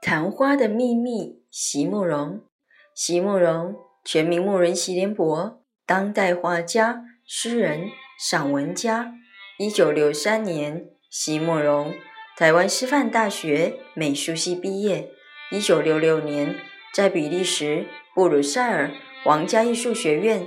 昙花的秘密，席慕容。席慕容，全名慕人席联博，当代画家、诗人、散文家。一九六三年，席慕容台湾师范大学美术系毕业。一九六六年，在比利时布鲁塞尔皇家艺术学院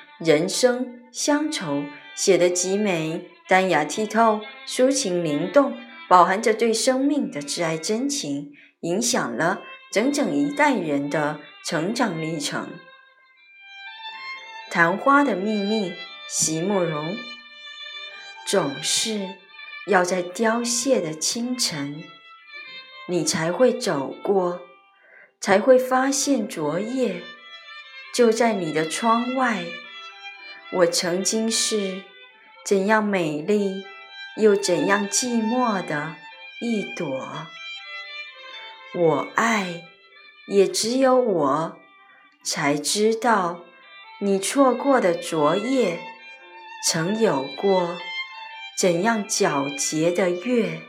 人生、乡愁，写得极美、淡雅剔透、抒情灵动，饱含着对生命的挚爱真情，影响了整整一代人的。成长历程，昙花的秘密，席慕容。总是要在凋谢的清晨，你才会走过，才会发现昨夜就在你的窗外。我曾经是怎样美丽，又怎样寂寞的一朵。我爱。也只有我才知道，你错过的昨夜，曾有过怎样皎洁的月。